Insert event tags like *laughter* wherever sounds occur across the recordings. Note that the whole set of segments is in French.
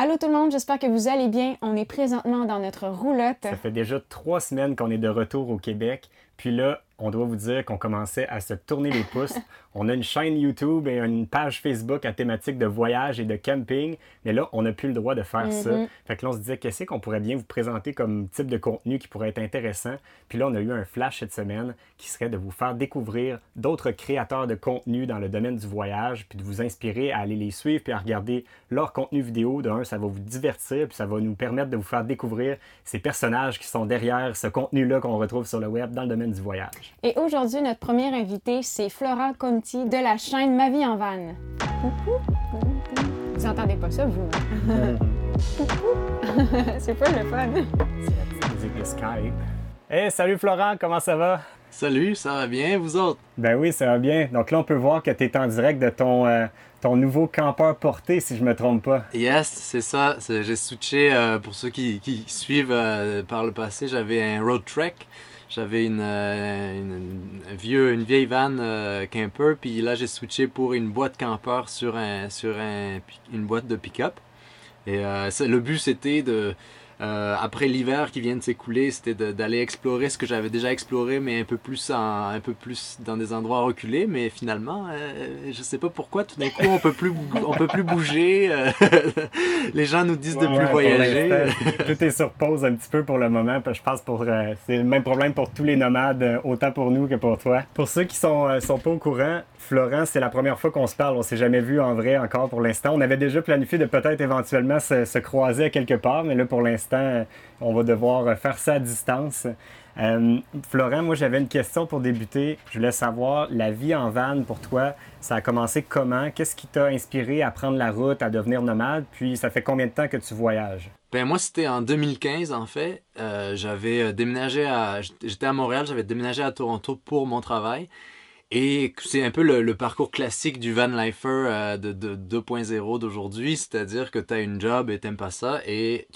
Allô tout le monde, j'espère que vous allez bien. On est présentement dans notre roulotte. Ça fait déjà trois semaines qu'on est de retour au Québec. Puis là, on doit vous dire qu'on commençait à se tourner les pouces. On a une chaîne YouTube et une page Facebook à thématique de voyage et de camping, mais là, on n'a plus le droit de faire ça. Mhm. Fait que là, on se disait, qu'est-ce qu'on pourrait bien vous présenter comme type de contenu qui pourrait être intéressant? Puis là, on a eu un flash cette semaine qui serait de vous faire découvrir d'autres créateurs de contenu dans le domaine du voyage, puis de vous inspirer à aller les suivre, puis à regarder leur contenu vidéo. De un, ça va vous divertir, puis ça va nous permettre de vous faire découvrir ces personnages qui sont derrière ce contenu-là qu'on retrouve sur le web dans le domaine du voyage. Et aujourd'hui, notre première invitée, c'est Flora Conti de la chaîne Ma vie en van. Vous entendez pas ça, vous? *laughs* c'est pas le fun. C'est la petite musique de Skype. Hey, salut Florent, comment ça va? Salut, ça va bien, vous autres? Ben oui, ça va bien. Donc là, on peut voir que tu es en direct de ton, euh, ton nouveau campeur porté, si je me trompe pas. Yes, c'est ça. J'ai switché, euh, pour ceux qui, suivent euh, par le passé, j'avais un road trek. J'avais une, euh, vieux, vieille van euh, camper, puis là j'ai switché pour une boîte campeur sur, un, sur un, une boîte de pick-up. Et le but c'était de, euh, après l'hiver qui vient de s'écouler, c'était de- d'aller explorer ce que j'avais déjà exploré, mais un peu plus en, un peu plus dans des endroits reculés. Mais finalement, euh, je sais pas pourquoi, tout d'un coup on peut plus, on peut plus bouger. euh, *laughs* les gens nous disent de Ouais, plus pour voyager. Tout est sur pause un petit peu pour le moment. parce que Je pense pour euh, c'est le même problème pour tous les nomades, euh, autant pour nous que pour toi. Pour ceux qui sont, euh, sont pas au courant, Florent, c'est la première fois qu'on se parle. On s'est jamais vu en vrai encore pour l'instant. On avait déjà planifié de peut-être éventuellement se, se croiser quelque part, mais là pour l'instant, on va devoir faire ça à distance. Euh, Florent, moi j'avais une question pour débuter. Je voulais savoir, la vie en van pour toi, ça a commencé comment? Qu'est-ce qui t'a inspiré à prendre la route, à devenir nomade? Puis ça fait combien de temps que tu voyages? Ben moi c'était en 2015 en fait. Euh, j'avais euh, déménagé à, j'étais à Montréal, j'avais déménagé à Toronto pour mon travail. Et c'est un peu le, parcours classique du van lifer euh, de, de 2.0 d'aujourd'hui, c'est-à-dire que tu as une job et t'aimes pas ça et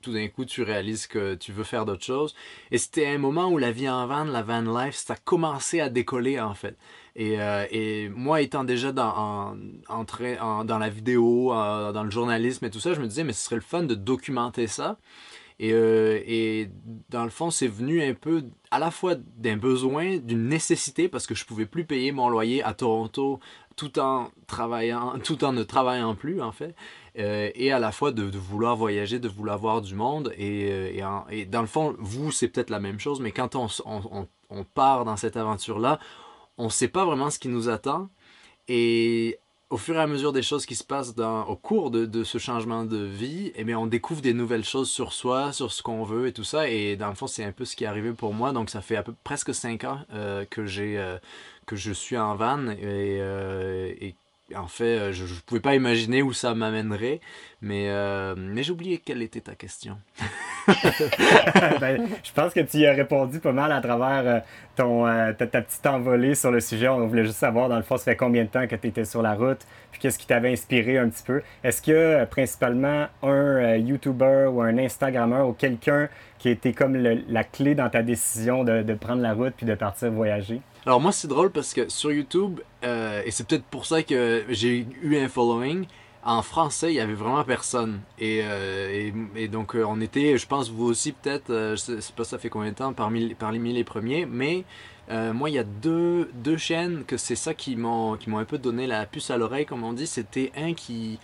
tout d'un coup tu réalises que tu veux faire d'autres choses. Et c'était un moment où la vie en van, la van life, ça commençait à décoller en fait. Et, euh, moi étant déjà dans, dans la vidéo, dans le journalisme et tout ça, je me disais mais ce serait le fun de documenter ça. Et, euh, et dans le fond, c'est venu un peu à la fois d'un besoin, d'une nécessité, parce que je pouvais plus payer mon loyer à Toronto tout en travaillant, *laughs* tout en ne travaillant plus en fait, Euh, et à la fois de, vouloir voyager, de vouloir voir du monde. Et, euh, et, dans le fond, vous, c'est peut-être la même chose, mais quand on, on- on part dans cette aventure-là, on ne sait pas vraiment ce qui nous attend. Et au fur et à mesure des choses qui se passent dans, au cours de, de ce changement de vie, eh bien, on découvre des nouvelles choses sur soi, sur ce qu'on veut et tout ça. Et dans le fond, c'est un peu ce qui est arrivé pour moi. Donc, ça fait à peu presque cinq ans euh, que, j'ai, euh, que je suis en van. Et, euh, et en fait, euh, je ne pouvais pas imaginer où ça m'amènerait. Mais, euh, mais j'ai oublié quelle était ta question. *laughs* *laughs* Ben, je pense que tu y as répondu pas mal à travers euh, ton, euh, ta, petite envolée sur le sujet. On voulait juste savoir, dans le fond, ça fait combien de temps que tu étais sur la route, puis qu'est-ce qui t'avait inspiré un petit peu? Est-ce qu'il y a principalement un euh, YouTuber ou un Instagrammeur ou quelqu'un qui été comme la clé dans ta décision de, de prendre la route puis de partir voyager? Alors moi c'est drôle parce que sur YouTube, et c'est peut-être pour ça que j'ai eu un following, en français il y avait vraiment personne. Et, euh, donc euh, on était, je pense vous aussi peut-être, euh, je sais, sais pas ça fait combien de temps, parmi, parmi les premiers, mais moi il y a deux, chaînes que c'est ça qui m'ont un peu donné la puce à l'oreille comme on dit. C'était un qui,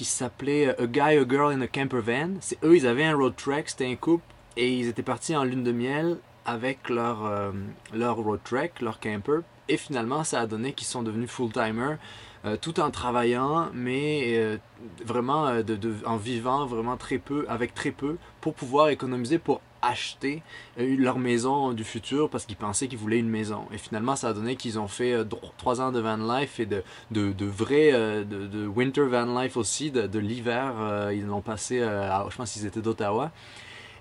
s'appelait A Guy, A Girl in a Camper Van. C'est eux, ils avaient un road trek, c'était un couple, et ils étaient partis en lune de miel avec leur, leur road trek, leur camper. Et finalement, ça a donné qu'ils sont devenus full-timers, euh, tout en travaillant, mais euh, vraiment euh, en vivant vraiment très peu, avec très peu, pour pouvoir économiser pour acheter leur maison du futur parce qu'ils pensaient qu'ils voulaient une maison. Et finalement, ça a donné qu'ils ont fait trois ans de van life et de, vrai, de, winter van life aussi, de, l'hiver. ils l'ont passé, je pense qu'ils étaient d'Ottawa.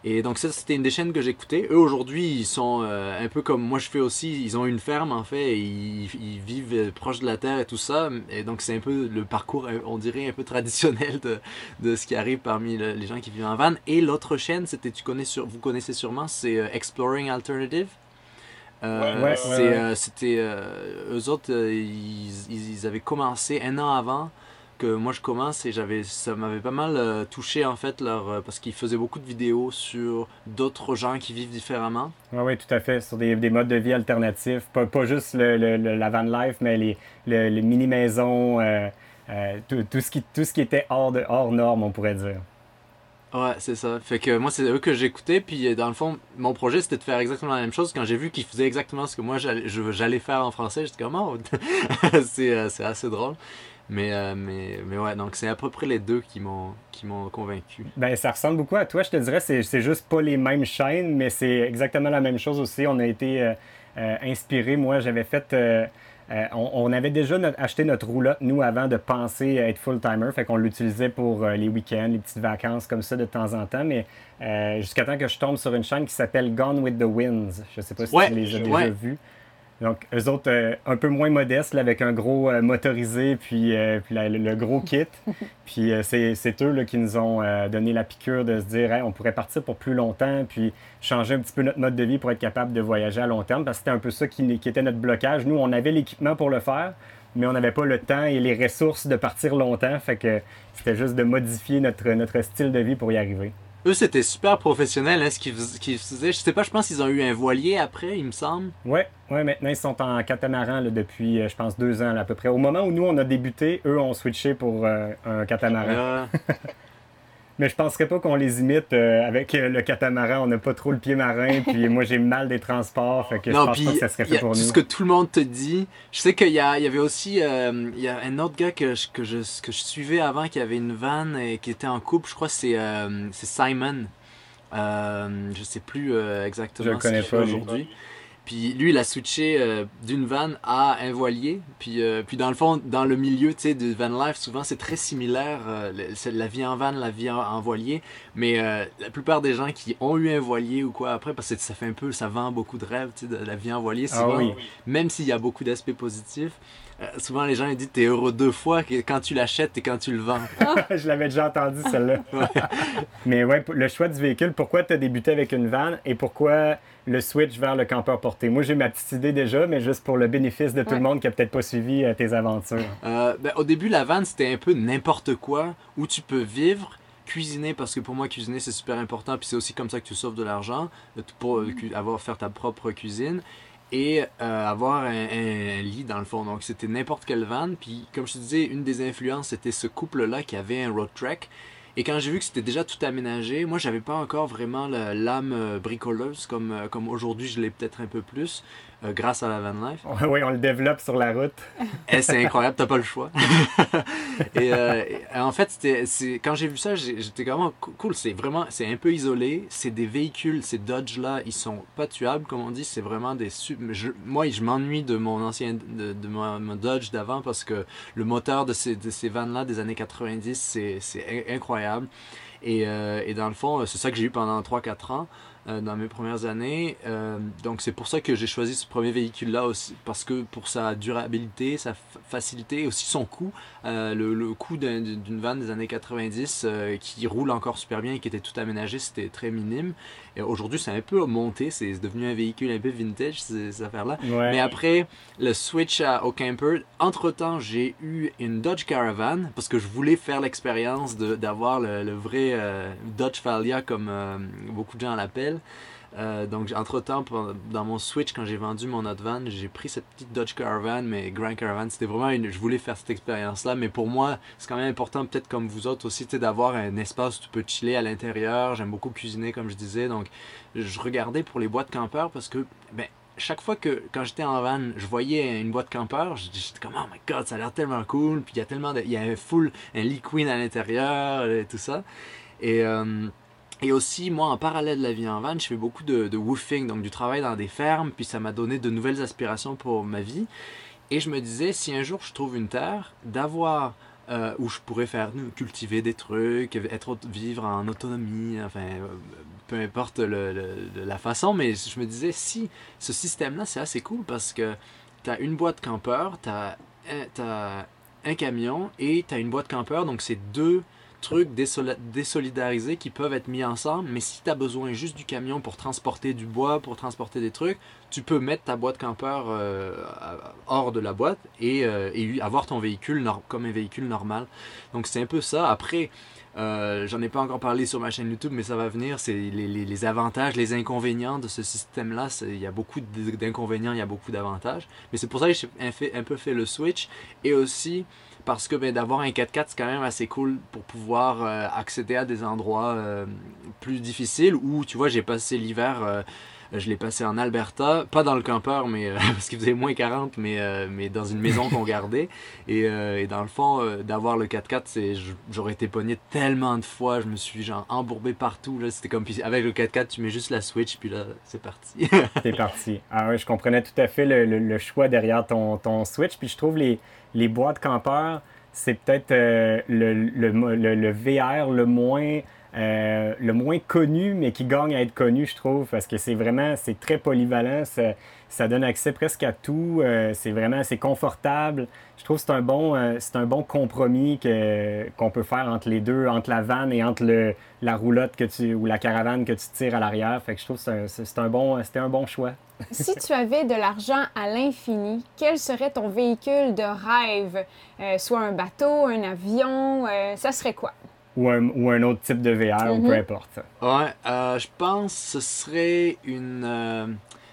Et donc ça, c'était une des chaînes que j'écoutais. Eux, aujourd'hui, ils sont euh, un peu comme moi je fais aussi. Ils ont une ferme, en fait. et ils, ils vivent euh, proche de la terre et tout ça. Et donc c'est un peu le parcours, euh, on dirait, un peu traditionnel de, de ce qui arrive parmi le- les gens qui vivent en van. Et l'autre chaîne, c'était, tu connais sur, vous connaissez sûrement, c'est Exploring Alternative. Euh, Ouais, ouais, ouais. c'était, euh, eux autres, ils- ils avaient commencé un an avant que moi je commence et j'avais ça m'avait pas mal euh, touché en fait leur euh, parce qu'ils faisaient beaucoup de vidéos sur d'autres gens qui vivent différemment. Oui, oui, tout à fait. Sur des, des modes de vie alternatifs. Pas, pas juste le, le- le- la van life, mais les, le- les mini-maisons, euh, euh, tout, tout ce qui, tout ce qui était hors, de, hors norme, on pourrait dire. Ouais, c'est ça. Fait que moi, c'est eux que j'écoutais. Puis dans le fond, mon projet, c'était de faire exactement la même chose. Quand j'ai vu qu'ils faisaient exactement ce que moi, j'allais faire en français, j'étais comme, oh, *laughs* c'est c'est assez drôle. Mais, euh, mais, mais ouais, donc c'est à peu près les deux qui m'ont qui m'ont convaincu. Ben, ça ressemble beaucoup à toi, je te dirais. C'est, c'est juste pas les mêmes chaînes, mais c'est exactement la même chose aussi. On a été euh, euh, inspirés. Moi, j'avais fait. euh, on, on avait déjà notre- acheté notre roulotte, nous, avant de penser à être full-timer. Fait qu'on l'utilisait pour les week-ends, les petites vacances comme ça de temps en temps. Mais jusqu'à temps que je tombe sur une chaîne qui s'appelle Gone with the Winds. Je sais pas si Ouais, tu les as déjà ouais. vus. Donc, eux autres, euh, un peu moins modestes, là, avec un gros euh, motorisé, puis, euh, puis la- le, le gros kit. *laughs* puis c'est, eux là, qui nous ont donné la piqûre de se dire, Hey, on pourrait partir pour plus longtemps, puis changer un petit peu notre mode de vie pour être capable de voyager à long terme, parce que c'était un peu ça qui, qui était notre blocage. Nous, on avait l'équipement pour le faire, mais on n'avait pas le temps et les ressources de partir longtemps. Fait que c'était juste de modifier notre, notre style de vie pour y arriver. Eux, c'était super professionnel, hein, ce qu'ils fais- qu'ils faisaient. Je sais pas, je pense qu'ils ont eu un voilier après, il me semble. Ouais, ouais, maintenant ils sont en catamaran là, depuis, euh, je pense, deux ans là, à peu près. Au moment où nous on a débuté, eux ont switché pour euh, un catamaran. Euh, *laughs* Mais je penserais pas qu'on les imite euh, avec euh, le catamaran. On n'a pas trop le pied marin, *laughs* puis moi j'ai mal des transports, fait que je non, pense puis pas que ça serait a fait pour nous. ce que tout le monde te dit. Je sais qu'il y, a- il y avait aussi euh, il y a un autre gars que je, que, je, que je suivais avant qui avait une vanne et qui était en couple. Je crois que c'est euh, c'est Simon. Euh, je sais plus euh, exactement Je le ce qu'il connais fait pas, aujourd'hui. Puis lui, il a switché euh, d'une vanne à un voilier. Puis, euh, puis dans le fond, dans le milieu tu sais, de van life, souvent c'est très similaire. euh, le- la vie en van, la vie en, en voilier. Mais euh, la plupart des gens qui ont eu un voilier ou quoi après, parce que ça fait un peu, ça vend beaucoup de rêves, tu sais, de la vie en voilier. Ah Souvent, oui. même s'il y a beaucoup d'aspects positifs, euh, souvent les gens ils disent t'es heureux deux fois que quand tu l'achètes et quand tu le vends. *laughs* je l'avais déjà entendu celle-là. *laughs* Mais ouais, le choix du véhicule, pourquoi tu as débuté avec une vanne et pourquoi le switch vers le campeur porté? Moi j'ai ma petite idée déjà, mais juste pour le bénéfice de tout Ouais. le monde qui a peut-être pas suivi euh, tes aventures. Euh, ben, au début, la vanne, c'était un peu n'importe quoi où tu peux vivre, cuisiner, parce que pour moi, cuisiner, c'est super important. Puis c'est aussi comme ça que tu sauves de l'argent, pour avoir, faire ta propre cuisine. Et euh, avoir un, lit dans le fond. Donc c'était n'importe quelle van. Puis comme je te disais, une des influences, c'était ce couple-là qui avait un road trek. Et quand j'ai vu que c'était déjà tout aménagé, moi j'avais pas encore vraiment l'âme euh, bricoleuse comme, euh, comme aujourd'hui je l'ai peut-être un peu plus euh, grâce à la van life. *laughs* oui, on le développe sur la route. Eh, c'est incroyable, t'as pas le choix. *laughs* et, euh, et en fait, c'est, quand j'ai vu ça, j'étais vraiment cool. C'est vraiment, c'est un peu isolé. C'est des véhicules, ces Dodge là, ils sont pas tuables, comme on dit. C'est vraiment des. je- moi, je m'ennuie de mon ancien, de, de mon, mon Dodge d'avant parce que le moteur de ces, de ces vannes là des années 90, c'est, c'est in- incroyable. Et, euh, et dans le fond, c'est ça que j'ai eu pendant 3-4 ans euh, dans mes premières années. Euh, donc c'est pour ça que j'ai choisi ce premier véhicule-là aussi, parce que pour sa durabilité, sa fa- facilité et aussi son coût, euh, le, le coût d'un- d'une vanne des années 90 euh, qui roule encore super bien et qui était tout aménagé, c'était très minime. Aujourd'hui, c'est un peu monté, c'est devenu un véhicule un peu vintage, ces, ces affaires-là. Ouais. Mais après le switch à- au camper, entre-temps, j'ai eu une Dodge Caravan parce que je voulais faire l'expérience d'avoir le, le vrai euh, Dodge Falia comme euh, beaucoup de gens l'appellent. Euh, donc, entre-temps, dans mon switch, quand j'ai vendu mon autre van, j'ai pris cette petite Dodge Caravan, mais Grand Caravan, c'était vraiment une... Je voulais faire cette expérience-là, mais pour moi, c'est quand même important, peut-être comme vous autres aussi, d'avoir un espace où tu peux chiller à l'intérieur. J'aime beaucoup cuisiner, comme je disais, donc je regardais pour les boîtes campeurs parce que, ben, chaque fois que, quand j'étais en van, je voyais une boîte campeur, j'étais comme, oh my god, ça a l'air tellement cool, puis il y a tellement de... Il y a un full, un lit queen à l'intérieur, et tout ça. Et... euh, et aussi, moi, en parallèle de la vie en van, je fais beaucoup de, woofing, donc du travail dans des fermes, puis ça m'a donné de nouvelles aspirations pour ma vie. Et je me disais, si un jour je trouve une terre, d'avoir euh, où je pourrais faire cultiver des trucs, être vivre en autonomie, enfin, euh, peu importe la façon, mais je me disais, si ce système-là, c'est assez cool parce que tu as une boîte campeur, tu as, t'as un camion et tu as une boîte campeur, donc c'est deux trucs désolidarisés qui peuvent être mis ensemble, mais si tu as besoin juste du camion pour transporter du bois, pour transporter des trucs, tu peux mettre ta boîte campeur euh, hors de la boîte et, euh, avoir ton véhicule comme un véhicule normal. Donc c'est un peu ça. Après, euh, j'en ai pas encore parlé sur ma chaîne YouTube, mais ça va venir. C'est les, avantages, les inconvénients de ce système-là. Il y a beaucoup d'inconvénients, il y a beaucoup d'avantages. Mais c'est pour ça que j'ai un, peu fait le switch. Et aussi parce que ben, d'avoir un 4x4, c'est quand même assez cool pour pouvoir euh, accéder à des endroits euh, plus difficiles où, tu vois, j'ai passé l'hiver euh, je l'ai passé en Alberta, pas dans le campeur, mais *laughs* parce qu'il faisait moins 40, mais, mais dans une maison qu'on gardait. Et, dans le fond, d'avoir le 4x4, j'aurais été pogné tellement de fois, je me suis genre embourbé partout. C'était comme avec le 4x4, tu mets juste la Switch, puis là, c'est parti. c'est parti. Ah je comprenais tout à fait le, le, choix derrière ton, ton, Switch. Puis je trouve les, les boîtes campeurs, c'est peut-être le, le, VR le moins euh, le moins connu, mais qui gagne à être connu, je trouve, parce que c'est vraiment, c'est très polyvalent, ça, donne accès presque à tout, euh, c'est vraiment, c'est confortable. Je trouve que c'est un bon, euh, c'est un bon compromis que, qu'on peut faire entre les deux, entre la vanne et entre le, la roulotte que tu, ou la caravane que tu tires à l'arrière. Fait que je trouve que c'est un, bon, c'était un bon choix. Si tu avais de l'argent à l'infini, quel serait ton véhicule de rêve? soit un bateau, un avion, ça serait quoi? ou un, ou un autre type de VR, ou peu mhm. importe. Ouais, euh, je pense que ce serait une. Euh,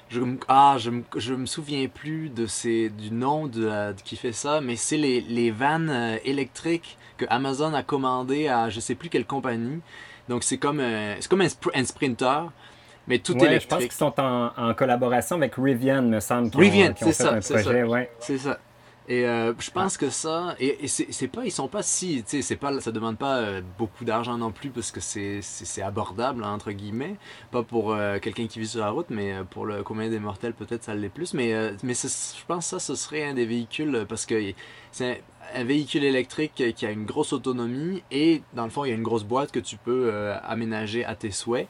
je, ah, je, je me souviens plus de ces, du nom de, qui fait ça, mais c'est les, les vannes euh, électriques que Amazon a commandé à je sais plus quelle compagnie. Donc c'est comme, c'est comme un, un, sprinter, mais tout ouais, électrique. Je pense qu'ils sont en, en, collaboration avec Rivian, me semble. Rivian, c'est ça. C'est ça. Ouais. ça. Et euh, je pense que ça, et, c'est pas, ils sont pas si, tu sais, c'est pas, ça demande pas euh, beaucoup d'argent non plus parce que c'est abordable entre guillemets, pas pour euh, quelqu'un qui vit sur la route, mais pour le commun des mortels peut-être ça l'est plus. Mais mais je pense que ça, ce serait un des véhicules parce que c'est un, véhicule électrique qui a une grosse autonomie et dans le fond il y a une grosse boîte que tu peux aménager à tes souhaits.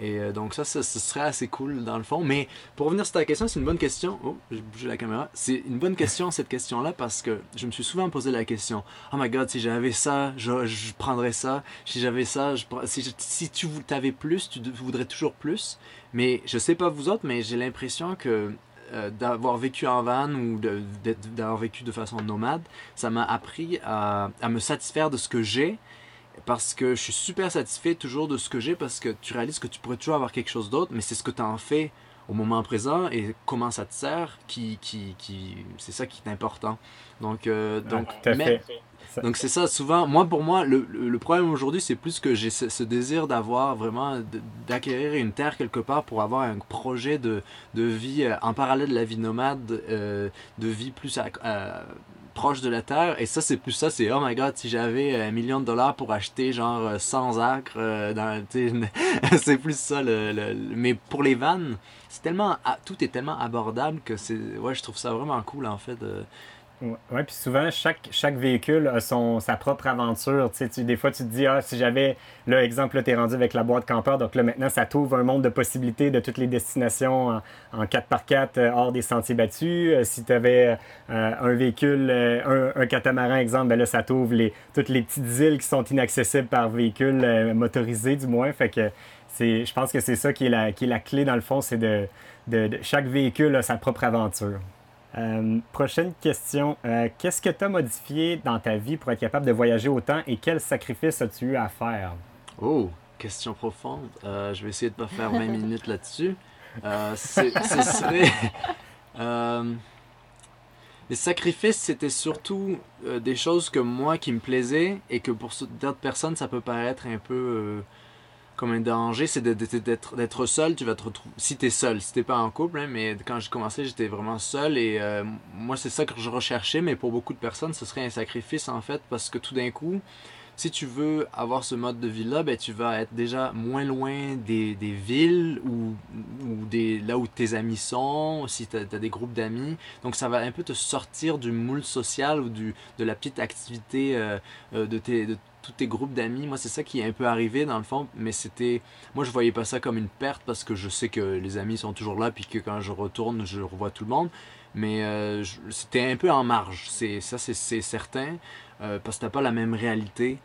Et euh, donc ça, ce serait assez cool dans le fond. Mais pour revenir sur ta question, c'est une bonne question. Oh, j'ai bougé la caméra. C'est une bonne question cette question-là parce que je me suis souvent posé la question. Oh my god, si j'avais ça, je, prendrais ça. Si j'avais ça, si, si tu avais plus, tu voudrais toujours plus. Mais je sais pas vous autres, mais j'ai l'impression que euh, d'avoir vécu en van ou d'avoir vécu de façon nomade, ça m'a appris à me satisfaire de ce que j'ai parce que je suis super satisfait toujours de ce que j'ai parce que tu réalises que tu pourrais toujours avoir quelque chose d'autre, mais c'est ce que tu en fais au moment présent et comment ça te sert qui, qui, qui c'est ça qui est important. Donc, euh, donc, donc c'est ça, souvent, moi pour moi, le, le problème aujourd'hui, c'est plus que j'ai ce, désir d'avoir vraiment, d'acquérir une terre quelque part pour avoir un projet de, de vie euh, en parallèle de la vie nomade, euh, de vie plus proche de la Terre. Et ça, c'est plus ça, c'est oh my god, si j'avais un million de dollars pour acheter genre 100 acres, euh, *laughs* c'est plus ça. Le, Mais pour les vannes, c'est tellement, tout est tellement abordable que c'est, ouais, je trouve ça vraiment cool en fait. Oui, puis souvent, chaque, chaque véhicule a son, sa propre aventure. Tu des fois, tu te dis, ah, si j'avais, là, exemple, là, tu es rendu avec la boîte campeur, donc là, maintenant, ça t'ouvre un monde de possibilités de toutes les destinations en, en 4x4 euh, hors des sentiers battus. Euh, si tu avais euh, un véhicule, un, un, catamaran, exemple, ben là, ça t'ouvre les, toutes les petites îles qui sont inaccessibles par véhicule motorisé, du moins. Fait que c'est, je pense que c'est ça qui est, la, qui est la clé, dans le fond, c'est de, de, de chaque véhicule a sa propre aventure. Euh, prochaine question. Euh, qu'est-ce que tu as modifié dans ta vie pour être capable de voyager autant et quels sacrifices as-tu eu à faire? Oh, question profonde. Euh, je vais essayer de ne pas faire 20 *laughs* minutes là-dessus. ce serait. *laughs* les sacrifices, c'était surtout des choses que moi qui me plaisaient et que pour d'autres personnes, ça peut paraître un peu comme un danger, c'est d'être seul. Tu vas te retrouver. Si tu es seul, si t'es pas en couple, hein, mais quand j'ai commencé, j'étais vraiment seul et euh, moi, c'est ça que je recherchais, mais pour beaucoup de personnes, ce serait un sacrifice en fait, parce que tout d'un coup, si tu veux avoir ce mode de vie-là, ben, tu vas être déjà moins loin des, villes ou, des, là où tes amis sont, si tu as, des groupes d'amis. Donc ça va un peu te sortir du moule social ou de la petite activité euh, euh, de, tes, de tous tes groupes d'amis. Moi, c'est ça qui est un peu arrivé dans le fond, mais c'était. Moi, je voyais pas ça comme une perte parce que je sais que les amis sont toujours là, puis que quand je retourne, je revois tout le monde. Mais euh, c'était un peu en marge, c'est ça, c'est certain, euh, parce que t'as pas la même réalité.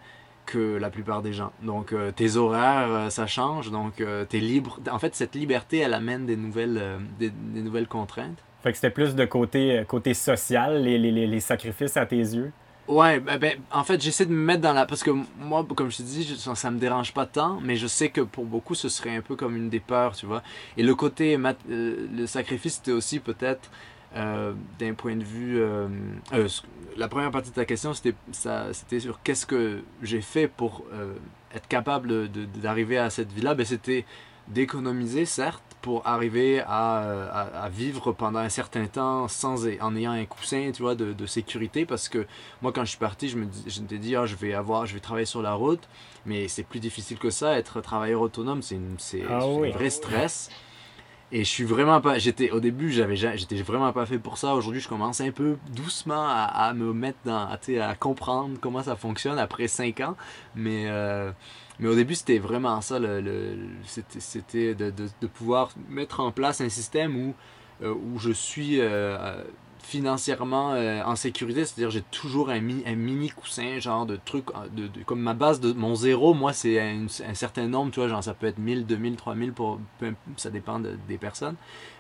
que la plupart des gens. Donc euh, tes horaires, ça change, donc euh, tu es libre. En fait, cette liberté, elle amène des nouvelles, des, nouvelles contraintes. Fait que c'était plus de côté, côté social, les, les, sacrifices à tes yeux? Ouais, ben, ben en fait, j'essaie de me mettre dans la. Parce que moi, comme je te dis, ça, ça, me dérange pas tant, mais je sais que pour beaucoup, ce serait un peu comme une des peurs, tu vois. Et le côté. le sacrifice, c'était aussi peut-être euh, d'un point de vue... Euh, euh, la première partie de ta question, c'était sur qu'est-ce que j'ai fait pour être capable d'arriver à cette vie-là. Ben, c'était d'économiser, certes, pour arriver à, à, vivre pendant un certain temps sans, en ayant un coussin tu vois, de, de sécurité. Parce que moi, quand je suis parti, je me je dit, ah, je, vais avoir, je vais travailler sur la route. Mais c'est plus difficile que ça. Être travailleur autonome, c'est ah un vrai stress. Et je suis vraiment pas. J'étais au début, j'avais, j'étais vraiment pas fait pour ça. Aujourd'hui, je commence un peu doucement à, me mettre dans, à, à comprendre comment ça fonctionne après 5 ans. Mais, euh, mais au début, c'était vraiment ça. Le, c'était, de, de, de, pouvoir mettre en place un système où, euh, où je suis euh, financièrement euh, en sécurité, c'est-à-dire j'ai toujours un, un mini coussin, genre de truc, euh, de, comme ma base de mon zéro, moi c'est un, certain nombre, tu vois, genre ça peut être 1000, 2000, 3000, pour, ça dépend des personnes,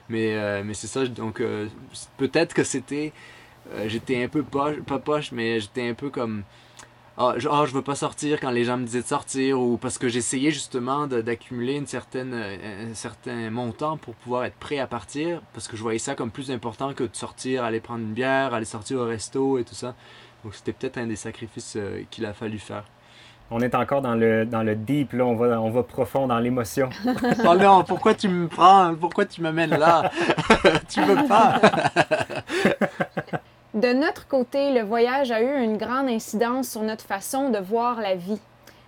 mais, euh, mais c'est ça, donc peut-être que c'était, j'étais un peu poche, pas poche, mais j'étais un peu comme ah, je, ah, je veux pas sortir quand les gens me disaient de sortir ou parce que j'essayais justement d'accumuler une certaine, euh, un certain montant pour pouvoir être prêt à partir parce que je voyais ça comme plus important que de sortir, aller prendre une bière, aller sortir au resto et tout ça. Donc c'était peut-être un des sacrifices euh, qu'il a fallu faire. On est encore dans le, dans le deep, là, on va, on va profond dans l'émotion. *laughs* oh non, pourquoi tu me prends, pourquoi tu m'amènes là? *laughs* Tu veux pas? *laughs* De notre côté, le voyage a eu une grande incidence sur notre façon de voir la vie.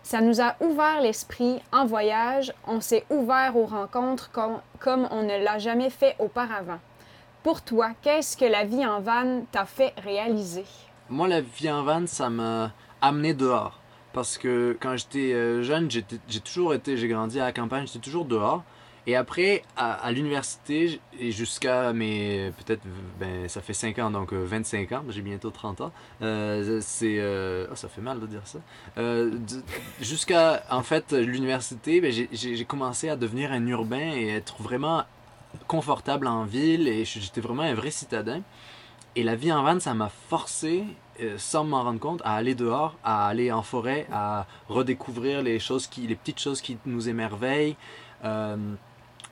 Ça nous a ouvert l'esprit en voyage, on s'est ouvert aux rencontres comme, on ne l'a jamais fait auparavant. Pour toi, qu'est-ce que la vie en van t'a fait réaliser? Moi, la vie en van, ça m'a amené dehors. Parce que quand j'étais euh, jeune, j'ai toujours été, j'ai grandi à la campagne, j'étais toujours dehors. Et après, à, l'université, et jusqu'à mes. Peut-être. Ben, ça fait 5 ans, donc 25 euh, ans. J'ai bientôt 30 ans. Euh, c'est. Euh, oh, ça fait mal de dire ça. jusqu'à, en fait, l'université, ben, j'ai commencé à devenir un urbain et être vraiment confortable en ville. Et j'étais vraiment un vrai citadin. Et la vie en van, ça m'a forcé, sans m'en rendre compte, à aller dehors, à aller en forêt, à redécouvrir les choses qui, les petites choses qui nous émerveillent.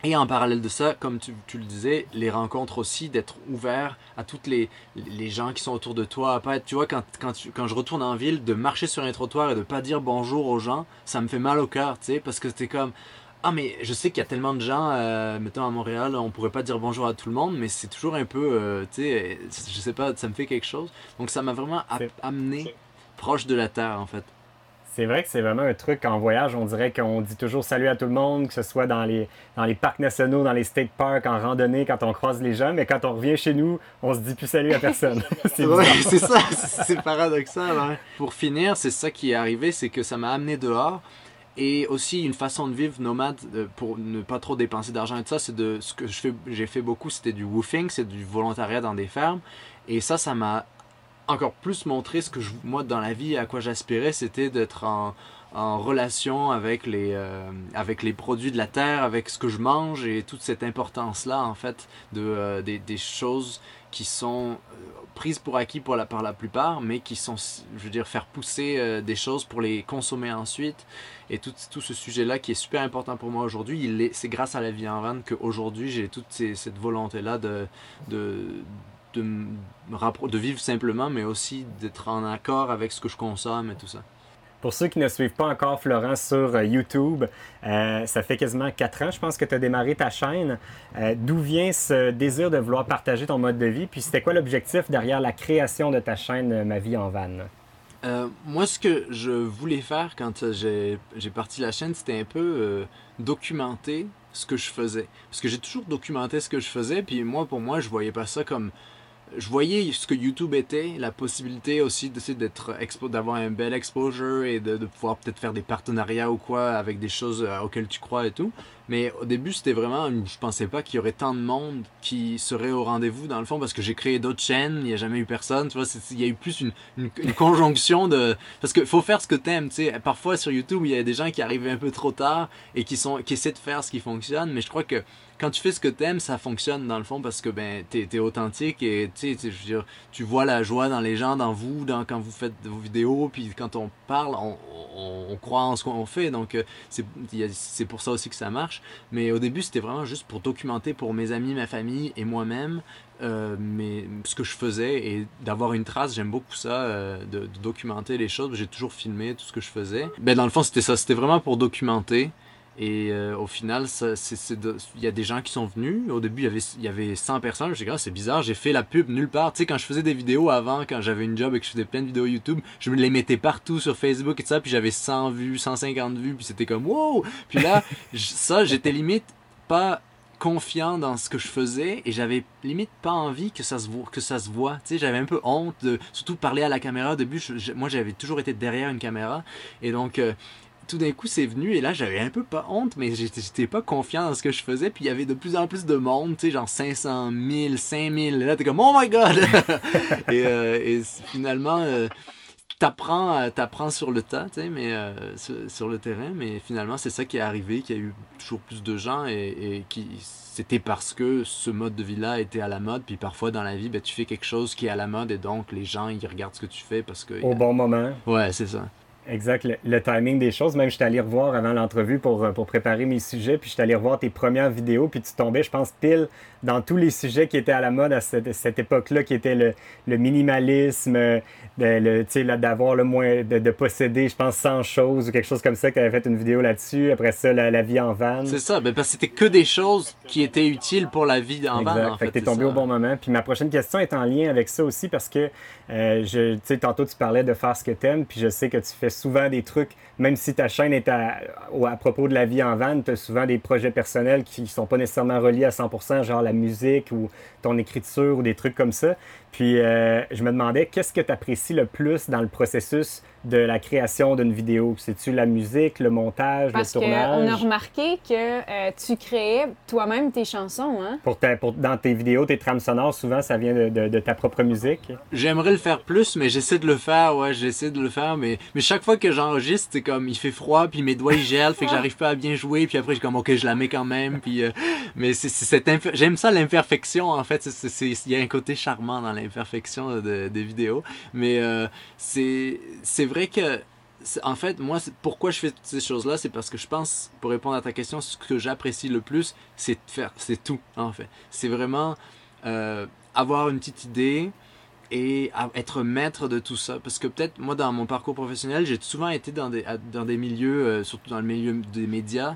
Et en parallèle de ça, comme tu, le disais, les rencontres aussi, d'être ouvert à toutes les, les, gens qui sont autour de toi. Pas tu vois, quand, quand, quand, je retourne en ville, de marcher sur un trottoir et de pas dire bonjour aux gens, ça me fait mal au cœur, tu sais, parce que c'était comme, ah mais je sais qu'il y a tellement de gens, euh, mettons à Montréal, on pourrait pas dire bonjour à tout le monde, mais c'est toujours un peu, euh, tu sais, je sais pas, ça me fait quelque chose. Donc ça m'a vraiment amené proche de la terre en fait. C'est vrai que c'est vraiment un truc en voyage, on dirait qu'on dit toujours salut à tout le monde, que ce soit dans les, dans les parcs nationaux, dans les state parks, en randonnée, quand on croise les gens, mais quand on revient chez nous, on se dit plus salut à personne. *laughs* *laughs* c'est ça, c'est paradoxal. Hein. Pour finir, c'est ça qui est arrivé, c'est que ça m'a amené dehors et aussi une façon de vivre nomade pour ne pas trop dépenser d'argent et tout ça c'est de ce que je fais j'ai fait beaucoup c'était du woofing c'est du volontariat dans des fermes et ça ça m'a encore plus montrer ce que je, moi dans la vie à quoi j'aspirais, c'était d'être en, relation avec les, euh, avec les produits de la terre, avec ce que je mange et toute cette importance-là en fait de, euh, des, des, choses qui sont euh, prises pour acquis pour la, par la plupart, mais qui sont, je veux dire, faire pousser des choses pour les consommer ensuite. Et tout, tout ce sujet-là qui est super important pour moi aujourd'hui, c'est grâce à la vie en van qu'aujourd'hui j'ai toute cette volonté-là de de, de vivre simplement, mais aussi d'être en accord avec ce que je consomme et tout ça. Pour ceux qui ne suivent pas encore Florent sur euh, YouTube, euh, ça fait quasiment quatre ans, je pense, que tu as démarré ta chaîne. Euh, d'où vient ce désir de vouloir partager ton mode de vie? Puis c'était quoi l'objectif derrière la création de ta chaîne Ma vie en van? moi, ce que je voulais faire quand j'ai parti la chaîne, c'était un peu documenter ce que je faisais. Parce que j'ai toujours documenté ce que je faisais, puis moi, pour moi, je voyais pas ça comme je voyais ce que YouTube était, la possibilité aussi d'être d'avoir un bel exposure et de, de pouvoir peut-être faire des partenariats ou quoi avec des choses euh, auxquelles tu crois et tout. Mais au début, c'était vraiment, je pensais pas qu'il y aurait tant de monde qui serait au rendez-vous dans le fond parce que j'ai créé d'autres chaînes, il n'y a jamais eu personne, tu vois, il y a eu plus une, conjonction de parce qu'il faut faire ce que t'aimes, tu sais. Parfois sur YouTube, il y a des gens qui arrivent un peu trop tard et qui sont qui essaient de faire ce qui fonctionne, mais je crois que quand tu fais ce que t'aimes, ça fonctionne dans le fond parce que ben t'es es authentique et tu vois la joie dans les gens, dans vous, quand vous faites vos vidéos, puis quand on parle, on, on, croit en ce qu'on fait, donc euh, c'est pour ça aussi que ça marche. Mais au début, c'était vraiment juste pour documenter pour mes amis, ma famille et moi-même. Euh, ce que je faisais et d'avoir une trace, j'aime beaucoup ça, euh, de, de, documenter les choses. J'ai toujours filmé tout ce que je faisais. Ben, dans le fond, c'était ça, c'était vraiment pour documenter. Et euh, au final, il y a des gens qui sont venus. Au début, il y avait, il y avait 100 personnes. Je me dit, c'est bizarre, j'ai fait la pub nulle part. Tu sais, quand je faisais des vidéos avant, quand j'avais une job et que je faisais plein de vidéos YouTube, je me les mettais partout sur Facebook et tout ça. Puis j'avais 100 vues, 150 vues. Puis c'était comme, wow! Puis là, *laughs* ça, j'étais limite pas confiant dans ce que je faisais et j'avais limite pas envie que ça se voit que ça se voit tu sais j'avais un peu honte de surtout parler à la caméra au début moi j'avais toujours été derrière une caméra et donc euh, tout d'un coup, c'est venu et là, j'avais un peu pas honte, mais j'étais pas confiant dans ce que je faisais. Puis il y avait de plus en plus de monde, tu sais, genre 500 000, 5000. Là, t'es comme, oh my god! *laughs* et, euh, et, finalement, euh, t'apprends, euh, t'apprends sur le tas, tu sais, mais euh, sur, le terrain, mais finalement, c'est ça qui est arrivé, qu'il y a eu toujours plus de gens et, et qui c'était parce que ce mode de vie-là était à la mode, puis parfois dans la vie, ben, tu fais quelque chose qui est à la mode et donc les gens, ils regardent ce que tu fais parce que... Au bon moment. Ouais, c'est ça. Exact, le, timing des choses. Même, je suis allé revoir avant l'entrevue pour, euh, pour préparer mes sujets, puis je suis allé revoir tes premières vidéos, puis tu tombais, je pense, pile dans tous les sujets qui étaient à la mode à cette, cette époque-là, qui était le, le minimalisme, d'avoir le moins, de, posséder, je pense, 100 choses ou quelque chose comme ça, tu avais fait une vidéo là-dessus. Après ça, la, vie en van. C'est ça, ben, parce que c'était que des choses qui étaient utiles pour la vie en van. En fait, fait tombé au bon moment. Puis ma prochaine question est en lien avec ça aussi parce que, euh, je, sais, tantôt tu parlais de faire ce que tu aimes, puis je sais que tu fais souvent des trucs, même si ta chaîne est à, à propos de la vie en van, tu as souvent des projets personnels qui ne sont pas nécessairement reliés à 100%, genre la musique ou ton écriture ou des trucs comme ça. Puis euh, je me demandais, qu'est-ce que tu apprécies le plus dans le processus de la création d'une vidéo? C'est-tu la musique, le montage, le tournage? Parce qu'on a remarqué que euh, tu créais toi-même tes chansons. Hein? Pour, pour dans tes vidéos, tes trames sonores, souvent, ça vient de, de, ta propre musique? J'aimerais le faire plus, mais j'essaie de le faire, ouais, j'essaie de le faire. Mais, mais chaque fois que j'enregistre, c'est comme, il fait froid, puis mes doigts, ils gèlent, fait que j'arrive pas à bien jouer, puis après, je suis comme, OK, je la mets quand même. Puis, euh, mais c'est, j'aime ça, l'imperfection, en fait. Il y a un côté charmant dans l'imperfection de, des vidéos. Mais euh, c'est vrai que en fait, moi, pourquoi je fais toutes ces choses-là, c'est parce que je pense, pour répondre à ta question, ce que j'apprécie le plus, c'est faire, c'est tout, en fait. C'est vraiment euh, avoir une petite idée et être maître de tout ça. Parce que peut-être, moi, dans mon parcours professionnel, j'ai souvent été dans des, dans des milieux, euh, surtout dans le milieu des médias,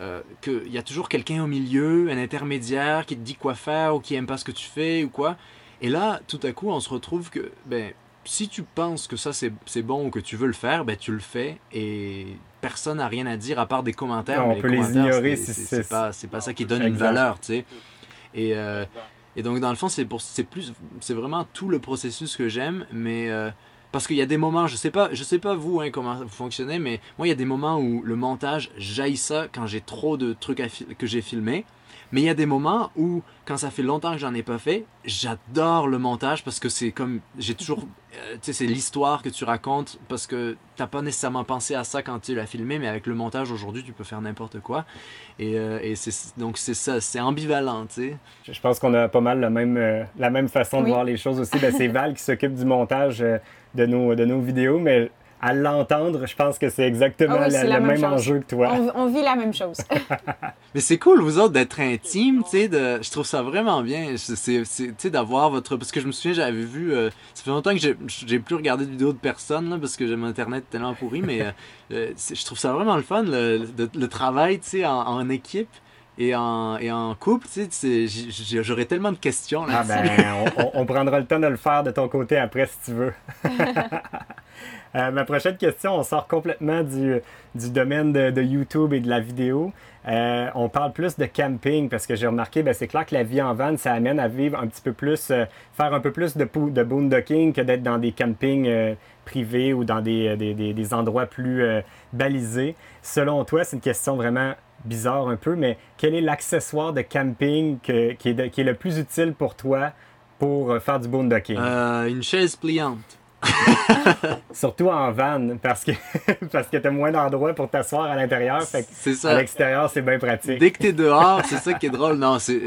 euh, qu'il y a toujours quelqu'un au milieu, un intermédiaire qui te dit quoi faire ou qui aime pas ce que tu fais ou quoi. Et là, tout à coup, on se retrouve que, ben, si tu penses que ça c'est bon ou que tu veux le faire, ben tu le fais et personne n'a rien à dire à part des commentaires. on peut les ignorer si c'est pas, pas ça qui donne une valeur, tu sais. Et, euh, et donc dans le fond c'est vraiment tout le processus que j'aime, mais euh, parce qu'il y a des moments, je sais pas, je sais pas vous hein, comment vous fonctionnez, mais moi il y a des moments où le montage jaillit ça quand j'ai trop de trucs que j'ai filmés. Mais il y a des moments où, quand ça fait longtemps que j'en ai pas fait, j'adore le montage parce que c'est comme. J'ai toujours. *laughs* Euh, tu sais, c'est l'histoire que tu racontes parce que t'as pas nécessairement pensé à ça quand tu l'as filmé, mais avec le montage aujourd'hui, tu peux faire n'importe quoi. Et, euh, et donc, c'est ça, c'est ambivalent, tu sais. Je pense qu'on a pas mal la même, euh, la même façon de voir les choses aussi. Ben, c'est *laughs* Val qui s'occupe du montage de, nos, de nos vidéos, mais à l'entendre, je pense que c'est exactement ah le même, enjeu que toi. On, vit la même chose. *laughs* Mais c'est cool, vous autres, d'être intime, tu sais, de... je trouve ça vraiment bien, tu sais, d'avoir votre... Parce que je me souviens, j'avais vu... Euh, ça fait longtemps que j'ai plus regardé de vidéos de personnes, là, parce que j'aime Internet tellement pourri, mais euh, *laughs* euh, je trouve ça vraiment le fun, le, le, travail, tu sais, en, en, équipe. et en, et en couple, tu sais, j'aurais tellement de questions là. Ah ben, on, on, prendra le temps de le faire de ton côté après si tu veux. *laughs* Euh, ma prochaine question, on sort complètement du, du domaine de, YouTube et de la vidéo. Euh, on parle plus de camping parce que j'ai remarqué, ben, c'est clair que la vie en van, ça amène à vivre un petit peu plus, euh, faire un peu plus de, de boondocking que d'être dans des campings privés ou dans des, des, des endroits plus balisés. Selon toi, c'est une question vraiment bizarre un peu, mais quel est l'accessoire de camping qui, est qui, est le plus utile pour toi pour faire du boondocking? une chaise pliante. *laughs* Surtout en van, parce que, *laughs* parce que t'as moins d'endroits pour t'asseoir à l'intérieur. C'est ça. À l'extérieur, c'est bien pratique. Dès que t'es dehors, c'est ça *laughs* qui est drôle. Non, c'est,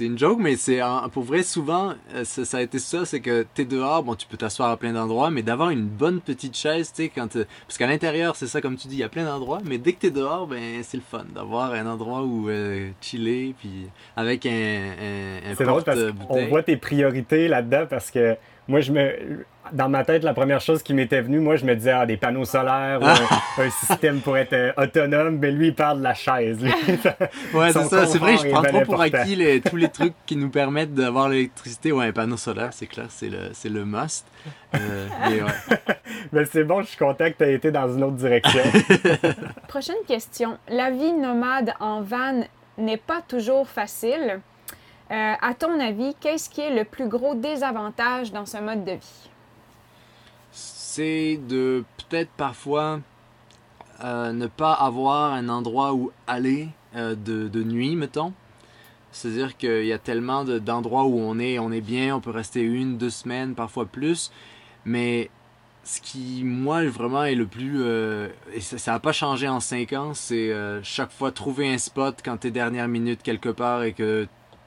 une joke, mais c'est pour vrai, souvent, euh, ça, a été ça c'est que t'es dehors, bon, tu peux t'asseoir à plein d'endroits, mais d'avoir une bonne petite chaise, tu sais, quand. Parce qu'à l'intérieur, c'est ça, comme tu dis, il y a plein d'endroits, mais dès que t'es dehors, ben, c'est le fun d'avoir un endroit où euh, chiller, puis avec un, un, C'est drôle parce qu'on voit tes priorités là-dedans parce que moi, je me dans ma tête, la première chose qui m'était venue, moi, je me disais, ah, des panneaux solaires, ou un, système pour être euh, autonome, mais lui, il parle de la chaise. *laughs* ouais, c'est ça, c'est vrai, je prends trop pour acquis tous les trucs qui nous permettent d'avoir l'électricité. Ouais, un panneau solaire, c'est clair, c'est le, le must. Euh, mais ouais. *laughs* mais c'est bon, je suis content que tu aies été dans une autre direction. *laughs* Prochaine question. La vie nomade en van n'est pas toujours facile. Euh, à ton avis, qu'est-ce qui est le plus gros désavantage dans ce mode de vie? C'est de peut-être parfois euh, ne pas avoir un endroit où aller euh, de, nuit, mettons. C'est-à-dire qu'il y a tellement d'endroits où on est, on est bien, on peut rester une, deux semaines, parfois plus. Mais ce qui, moi, vraiment est le plus... Euh, et ça n'a pas changé en cinq ans, c'est chaque fois trouver un spot quand t'es dernière minute quelque part et que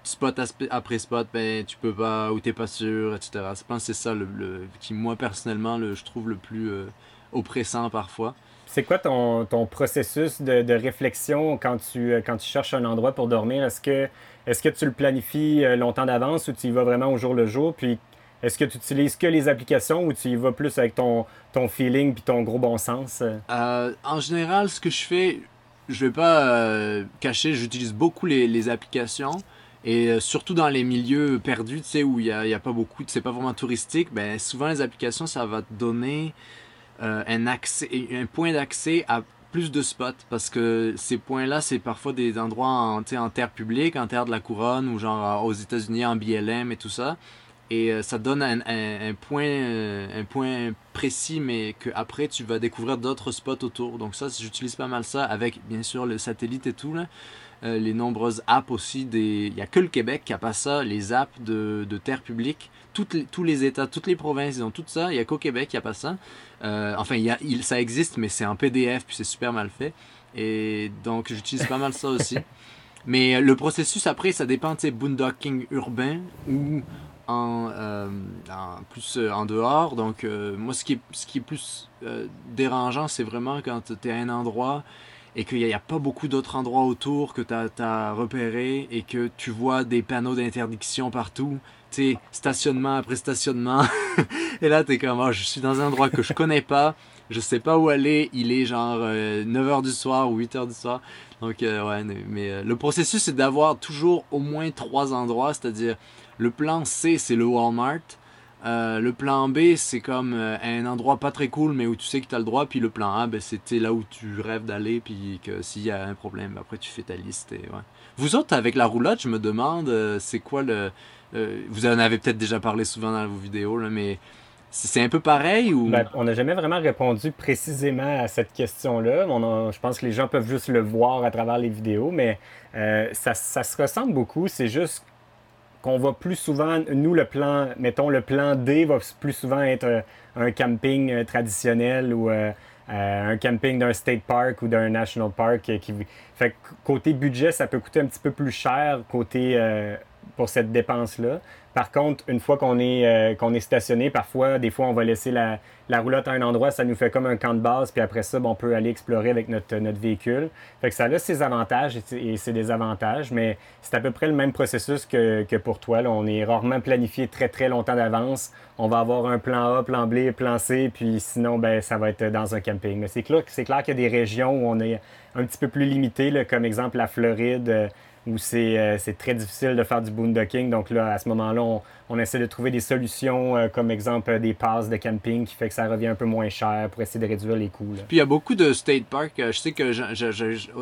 spot après spot, ben, tu peux pas, ou t'es pas sûr, etc. Je pense que c'est ça le, qui, moi, personnellement, le, je trouve le plus euh, oppressant parfois. C'est quoi ton, ton processus de, de, réflexion quand tu, euh, quand tu cherches un endroit pour dormir? Est-ce que, est que tu le planifies euh, longtemps d'avance ou tu y vas vraiment au jour le jour? Puis est-ce que tu utilises que les applications ou tu y vas plus avec ton, ton feeling puis ton gros bon sens? en général, ce que je fais, je vais pas cacher, j'utilise beaucoup les, les applications. Et euh, surtout dans les milieux perdus, tu sais, où il n'y a, a, pas beaucoup, c'est pas vraiment touristique, ben, souvent les applications, ça va te donner euh, un, accès, un point d'accès à plus de spots parce que ces points-là, c'est parfois des endroits en, en terre publique, en terre de la couronne ou genre aux États-Unis en BLM et tout ça. Et euh, ça donne un, point, un point précis, mais qu'après tu vas découvrir d'autres spots autour. Donc, ça, j'utilise pas mal ça avec bien sûr le satellite et tout. Là. Euh, les nombreuses apps aussi. Des... Il n'y a que le Québec qui n'a pas ça, les apps de, de terre publique. Toutes les, tous les États, toutes les provinces, ils ont tout ça. Il n'y a qu'au Québec qui a pas ça. Euh, enfin, il y a, il, ça existe, mais c'est en PDF, puis c'est super mal fait. Et donc, j'utilise pas mal ça aussi. *laughs* Mais le processus après, ça dépend, tu sais, boondocking urbain ou en, euh, en, plus en dehors. Donc, moi, ce qui est, ce qui est plus dérangeant, c'est vraiment quand tu es à un endroit et qu'il n'y a, pas beaucoup d'autres endroits autour que tu as, repéré et que tu vois des panneaux d'interdiction partout. Tu stationnement après stationnement. *laughs* et là, tu es comme, oh, je suis dans un endroit que je connais pas, je sais pas où aller, il est genre 9h euh, du soir ou 8h du soir. Donc, euh, ouais, mais euh, le processus, c'est d'avoir toujours au moins trois endroits, c'est-à-dire le plan C, c'est le Walmart. Euh, le plan B, c'est comme euh, un endroit pas très cool, mais où tu sais que tu as le droit. Puis le plan A, ben, c'était là où tu rêves d'aller. Puis que s'il y a un problème, après tu fais ta liste. Vous autres, avec la roulotte, je me demande, euh, c'est quoi le. vous en avez peut-être déjà parlé souvent dans vos vidéos, mais c'est un peu pareil ou? Ben, on n'a jamais vraiment répondu précisément à cette question-là. Je pense que les gens peuvent juste le voir à travers les vidéos, mais ça se ressemble beaucoup. C'est juste qu'on va plus souvent, nous, le plan, mettons, le plan D va plus souvent être euh, un camping euh, traditionnel ou euh, un camping d'un state park ou d'un national park. Qui, fait côté budget, ça peut coûter un petit peu plus cher côté pour cette dépense-là. Par contre, une fois qu'on est stationné, parfois, des fois, on va laisser la, la, roulotte à un endroit, ça nous fait comme un camp de base, puis après ça, on peut aller explorer avec notre, notre véhicule. Fait que ça a ses avantages et ses désavantages, mais c'est à peu près le même processus que, que pour toi. On est rarement planifié très, très longtemps d'avance. On va avoir un plan A, plan B, plan C, puis sinon, ben, ça va être dans un camping. Mais c'est clair, c'est clair qu'il y a des régions où on est un petit peu plus limité, là, comme exemple la Floride euh, où euh, c'est très difficile de faire du boondocking. Donc là, à ce moment-là, on, essaie de trouver des solutions, euh, comme exemple des passes de camping qui fait que ça revient un peu moins cher pour essayer de réduire les coûts. Puis il y a beaucoup de state parks. Je sais que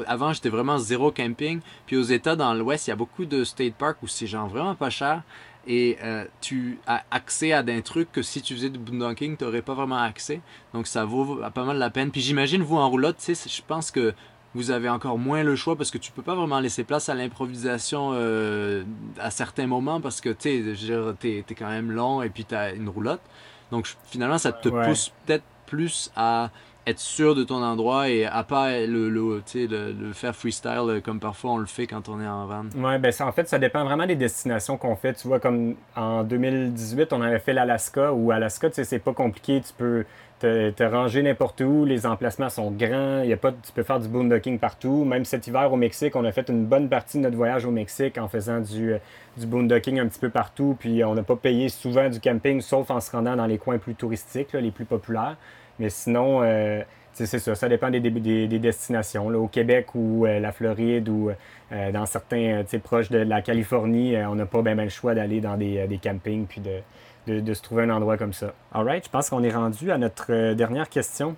avant, j'étais vraiment zéro camping. Puis aux États, dans l'Ouest, il y a beaucoup de state parks où c'est genre vraiment pas cher. Et euh, tu as accès à des trucs que si tu faisais du boondocking, tu n'aurais pas vraiment accès. Donc ça vaut pas mal la peine. Puis j'imagine, vous en roulotte, je pense que vous avez encore moins le choix parce que tu peux pas vraiment laisser place à l'improvisation euh, à certains moments parce que tu es, es, quand même long et puis tu as une roulotte. Donc finalement, ça te pousse peut-être plus à être sûr de ton endroit et à pas le, le, le, faire freestyle comme parfois on le fait quand on est en van. Oui, ben ça, en fait, ça dépend vraiment des destinations qu'on fait. Tu vois, comme en 2018, on avait fait l'Alaska, où Alaska, tu sais, c'est pas compliqué. Tu peux te, ranger n'importe où, les emplacements sont grands, y a pas, tu peux faire du boondocking partout. Même cet hiver au Mexique, on a fait une bonne partie de notre voyage au Mexique en faisant du, du boondocking un petit peu partout. Puis on n'a pas payé souvent du camping, sauf en se rendant dans les coins plus touristiques, les plus populaires. Mais sinon, euh, c'est ça, ça dépend des, des, destinations. Là, au Québec ou euh, la Floride ou euh, dans certains, proches de la Californie, on n'a pas bien le choix d'aller dans des, des, campings puis de, de, se trouver un endroit comme ça. Alright, je pense qu'on est rendu à notre dernière question.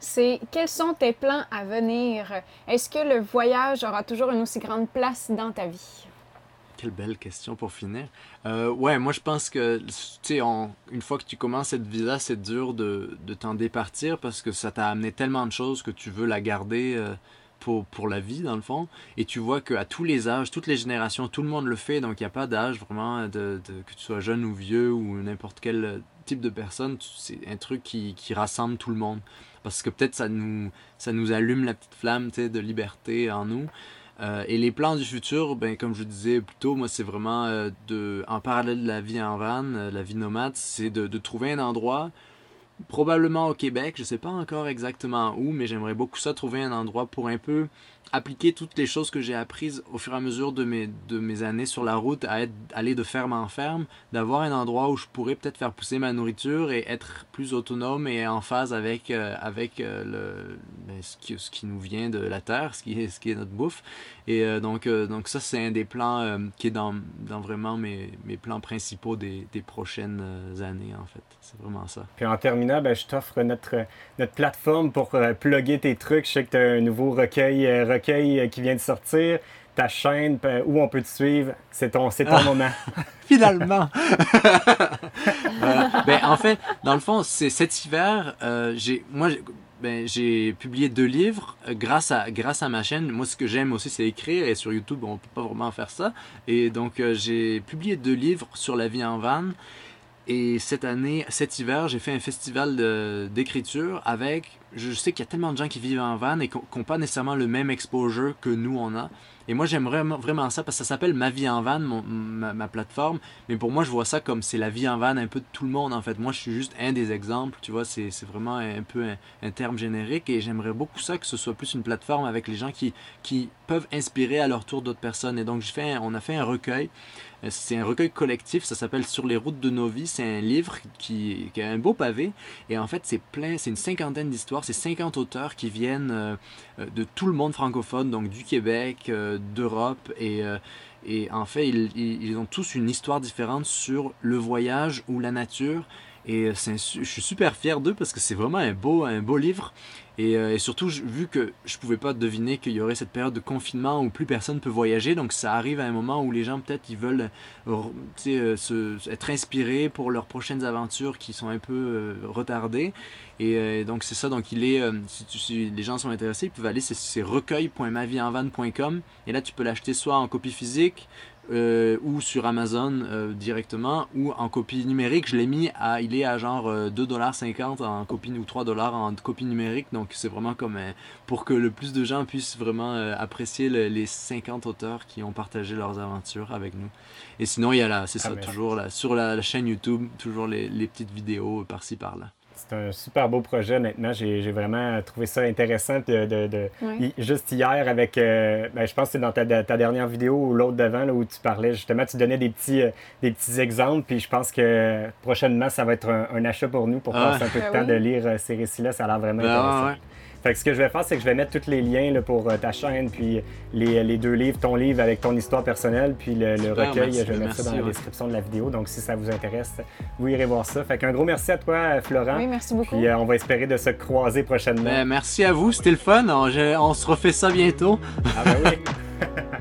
C'est quels sont tes plans à venir? Est-ce que le voyage aura toujours une aussi grande place dans ta vie? Quelle belle question pour finir. Euh, ouais, moi je pense que, tu sais, une fois que tu commences cette vie-là, c'est dur de, de t'en départir parce que ça t'a amené tellement de choses que tu veux la garder euh, pour, pour la vie, dans le fond. Et tu vois qu'à tous les âges, toutes les générations, tout le monde le fait, donc il n'y a pas d'âge vraiment, de, que tu sois jeune ou vieux ou n'importe quel type de personne, c'est un truc qui, qui rassemble tout le monde. Parce que peut-être ça nous, ça nous allume la petite flamme de liberté en nous. Euh, et les plans du futur, ben, comme je disais plus tôt, moi, c'est vraiment euh, de, en parallèle de la vie en van, euh, la vie nomade, c'est de, de, trouver un endroit, probablement au Québec, je sais pas encore exactement où, mais j'aimerais beaucoup ça, trouver un endroit pour un peu appliquer toutes les choses que j'ai apprises au fur et à mesure de mes, de mes années sur la route, à être, aller de ferme en ferme, d'avoir un endroit où je pourrais peut-être faire pousser ma nourriture et être plus autonome et en phase avec, euh, avec euh, le, ben, ce, qui, ce qui nous vient de la terre, ce qui ce qui est notre bouffe. Et euh, donc, donc ça, c'est un des plans qui est dans, dans vraiment mes, mes plans principaux des, des prochaines années, en fait. C'est vraiment ça. Puis en terminant, ben, je t'offre notre, notre plateforme pour plugger tes trucs. Je sais que tu as un nouveau recueil euh, qui vient de sortir, ta chaîne, où on peut te suivre. C'est ton, c'est ton ah. *laughs* moment. *laughs* Finalement! *laughs* Euh, ben, en fait, dans le fond, c'est cet hiver, euh, j'ai, moi, ben, j'ai publié deux livres grâce, à, grâce à ma chaîne. Moi, ce que j'aime aussi, c'est écrire. Et sur YouTube, on peut pas vraiment faire ça. Et donc, j'ai publié deux livres sur la vie en van. Et cette année, cet hiver, j'ai fait un festival d'écriture avec. Je sais qu'il y a tellement de gens qui vivent en van et qui n'ont pas nécessairement le même exposure que nous on a. Et moi, j'aime vraiment, ça parce que ça s'appelle Ma vie en van, ma, plateforme. Mais pour moi, je vois ça comme c'est la vie en van un peu de tout le monde en fait. Moi, je suis juste un des exemples, tu vois. C'est vraiment un peu un, terme générique et j'aimerais beaucoup ça que ce soit plus une plateforme avec les gens qui, qui peuvent inspirer à leur tour d'autres personnes. Et donc, fait on a fait un recueil c'est un recueil collectif, ça s'appelle Sur les routes de nos vies. C'est un livre qui, a un beau pavé. Et en fait, c'est plein, c'est une cinquantaine d'histoires. C'est 50 auteurs qui viennent euh, euh, de tout le monde francophone, donc du Québec, d'Europe. Et, et en fait, ils, ont tous une histoire différente sur le voyage ou la nature. Et je suis super fier d'eux parce que c'est vraiment un beau, un beau livre. Euh, et, surtout, vu que je pouvais pas deviner qu'il y aurait cette période de confinement où plus personne peut voyager, donc ça arrive à un moment où les gens peut-être ils veulent euh, euh, être inspirés pour leurs prochaines aventures qui sont un peu retardées. Et donc c'est ça, donc il est, si, les gens sont intéressés, ils peuvent aller, c'est recueil.maviehenvan.com et là tu peux l'acheter soit en copie physique, euh, ou sur Amazon euh, directement ou en copie numérique. Je l'ai mis à, il est à genre 2,50$ en copie ou 3$ en copie numérique. Donc c'est vraiment comme pour que le plus de gens puissent vraiment apprécier les 50 auteurs qui ont partagé leurs aventures avec nous. Et sinon, il y a là, c'est ah, ça, toujours là, sur la, chaîne YouTube, toujours les, les petites vidéos par-ci par-là c'est un super beau projet, honnêtement. J'ai vraiment trouvé ça intéressant. De, Juste hier, avec, euh, ben, je pense que c'est dans ta, dernière vidéo ou l'autre devant, là, où tu parlais justement, tu donnais des petits, euh, des petits exemples. Puis je pense que prochainement, ça va être un, achat pour nous pour ah passer un peu de ben temps de lire euh, ces récits-là. Ça a l'air vraiment ben intéressant. Fait que ce que je vais faire, c'est que je vais mettre tous les liens pour euh, ta chaîne, puis les, deux livres, ton livre avec ton histoire personnelle, puis le, recueil, je vais mettre ça dans la description de la vidéo. Donc si ça vous intéresse, vous irez voir ça. Fait qu'un gros merci à toi, Florent. Oui, merci beaucoup. Puis euh, on va espérer de se croiser prochainement. Ben, merci à vous, c'était le fun. On, on, se refait ça bientôt. Ah ben oui. *laughs*